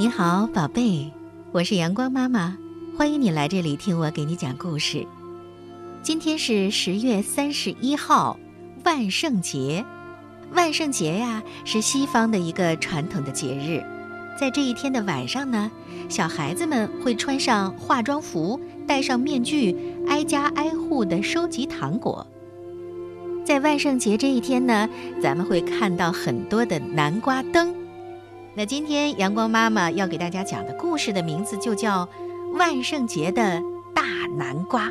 你好，宝贝，我是阳光妈妈，欢迎你来这里听我给你讲故事。今天是十月三十一号，万圣节。万圣节呀，是西方的一个传统的节日。在这一天的晚上呢，小孩子们会穿上化妆服，戴上面具，挨家挨户的收集糖果。在万圣节这一天呢，咱们会看到很多的南瓜灯。那今天阳光妈妈要给大家讲的故事的名字就叫《万圣节的大南瓜》。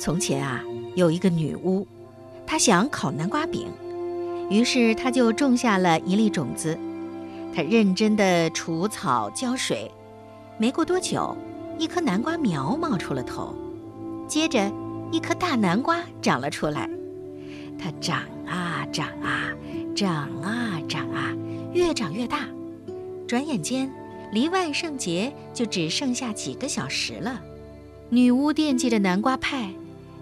从前啊，有一个女巫，她想烤南瓜饼，于是她就种下了一粒种子。她认真的除草浇水，没过多久，一颗南瓜苗冒出了头，接着一颗大南瓜长了出来。它长啊长啊。长啊长啊，越长越大。转眼间，离万圣节就只剩下几个小时了。女巫惦记着南瓜派，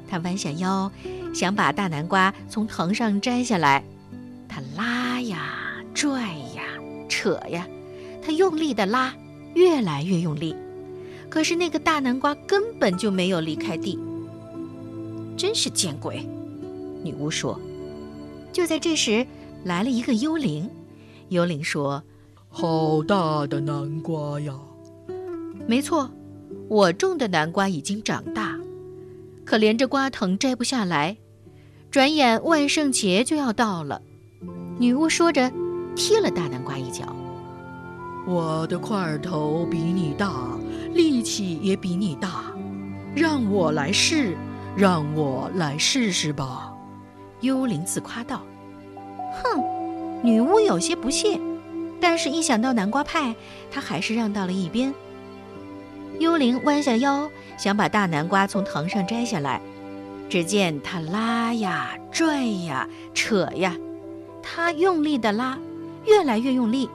她弯下腰，想把大南瓜从藤上摘下来。她拉呀拽呀扯呀，她用力地拉，越来越用力。可是那个大南瓜根本就没有离开地。真是见鬼！女巫说。就在这时。来了一个幽灵，幽灵说：“好大的南瓜呀！”没错，我种的南瓜已经长大，可连着瓜藤摘不下来。转眼万圣节就要到了，女巫说着，踢了大南瓜一脚。我的块头比你大，力气也比你大，让我来试，让我来试试吧。幽灵自夸道。哼，女巫有些不屑，但是一想到南瓜派，她还是让到了一边。幽灵弯下腰，想把大南瓜从藤上摘下来，只见他拉呀、拽呀、扯呀，他用力的拉，越来越用力，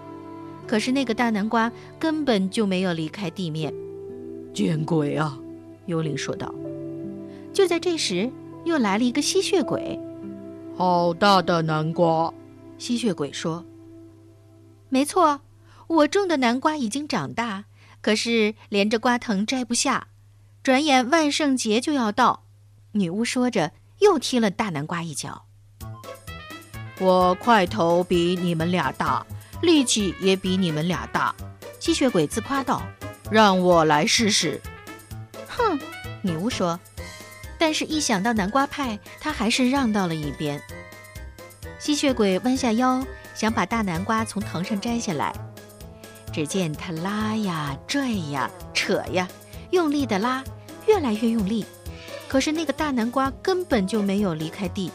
可是那个大南瓜根本就没有离开地面。见鬼啊！幽灵说道。就在这时，又来了一个吸血鬼。好大的南瓜！吸血鬼说：“没错，我种的南瓜已经长大，可是连着瓜藤摘不下。转眼万圣节就要到。”女巫说着，又踢了大南瓜一脚。我块头比你们俩大，力气也比你们俩大。吸血鬼自夸道：“让我来试试。”哼，女巫说。但是，一想到南瓜派，他还是让到了一边。吸血鬼弯下腰，想把大南瓜从藤上摘下来。只见他拉呀、拽呀、扯呀，用力的拉，越来越用力。可是那个大南瓜根本就没有离开地。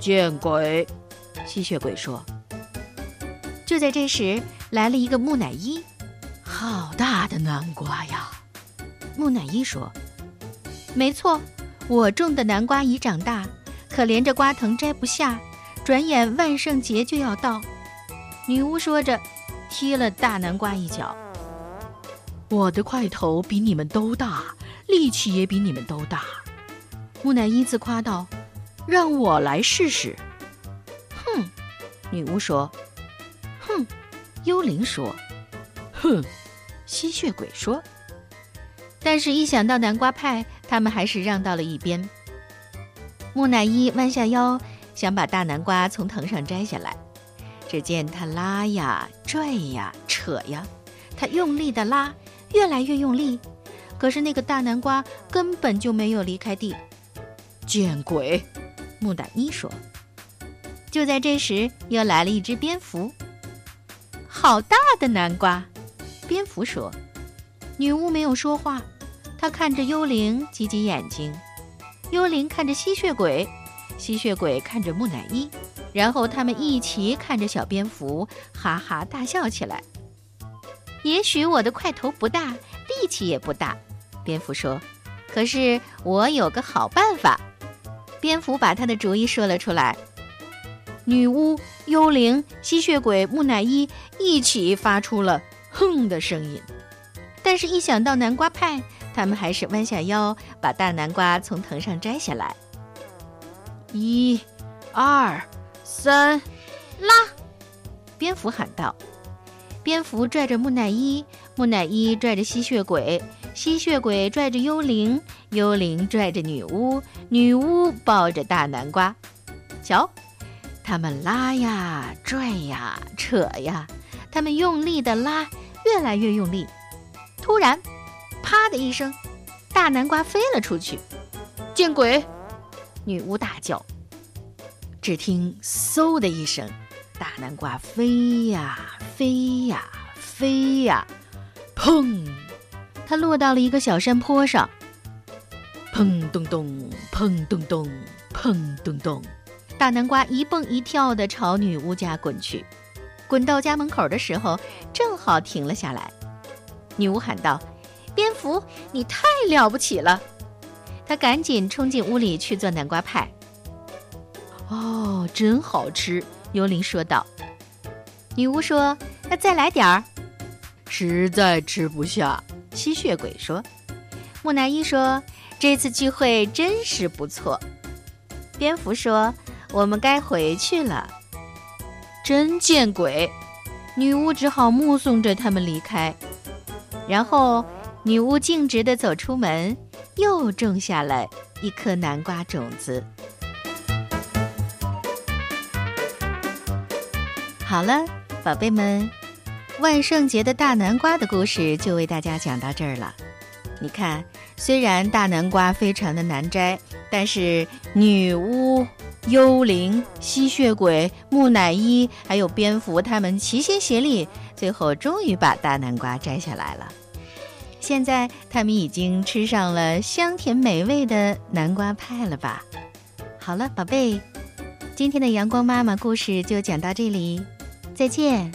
见鬼！吸血鬼说。就在这时，来了一个木乃伊。好大的南瓜呀！木乃伊说。没错，我种的南瓜已长大，可连着瓜藤摘不下。转眼万圣节就要到，女巫说着，踢了大南瓜一脚。我的块头比你们都大，力气也比你们都大。木乃伊自夸道：“让我来试试。”哼，女巫说。哼，幽灵说。哼，吸血鬼说。但是，一想到南瓜派，他们还是让到了一边。木乃伊弯下腰，想把大南瓜从藤上摘下来。只见他拉呀、拽呀、扯呀，他用力的拉，越来越用力。可是那个大南瓜根本就没有离开地。见鬼！木乃伊说。就在这时，又来了一只蝙蝠。好大的南瓜！蝙蝠说。女巫没有说话。他看着幽灵，挤挤眼睛；幽灵看着吸血鬼，吸血鬼看着木乃伊，然后他们一起看着小蝙蝠，哈哈大笑起来。也许我的块头不大，力气也不大，蝙蝠说。可是我有个好办法。蝙蝠把他的主意说了出来。女巫、幽灵、吸血鬼、木乃伊一起发出了“哼”的声音。但是，一想到南瓜派，他们还是弯下腰，把大南瓜从藤上摘下来。一、二、三，拉！蝙蝠喊道。蝙蝠拽着木乃伊，木乃伊拽着吸血鬼，吸血鬼拽着幽灵，幽灵拽着女巫，女巫抱着大南瓜。瞧，他们拉呀，拽呀，扯呀，他们用力的拉，越来越用力。突然，啪的一声，大南瓜飞了出去。见鬼！女巫大叫。只听嗖的一声。大南瓜飞呀飞呀飞呀，砰！它落到了一个小山坡上。砰咚咚，砰咚咚，砰咚咚。大南瓜一蹦一跳地朝女巫家滚去，滚到家门口的时候，正好停了下来。女巫喊道：“蝙蝠，你太了不起了！”他赶紧冲进屋里去做南瓜派。哦，真好吃。幽灵说道：“女巫说，那再来点儿。”实在吃不下。吸血鬼说：“木乃伊说，这次聚会真是不错。”蝙蝠说：“我们该回去了。”真见鬼！女巫只好目送着他们离开。然后，女巫径直地走出门，又种下了一颗南瓜种子。好了，宝贝们，万圣节的大南瓜的故事就为大家讲到这儿了。你看，虽然大南瓜非常的难摘，但是女巫、幽灵、吸血鬼、木乃伊还有蝙蝠，他们齐心协力，最后终于把大南瓜摘下来了。现在他们已经吃上了香甜美味的南瓜派了吧？好了，宝贝，今天的阳光妈妈故事就讲到这里。再见。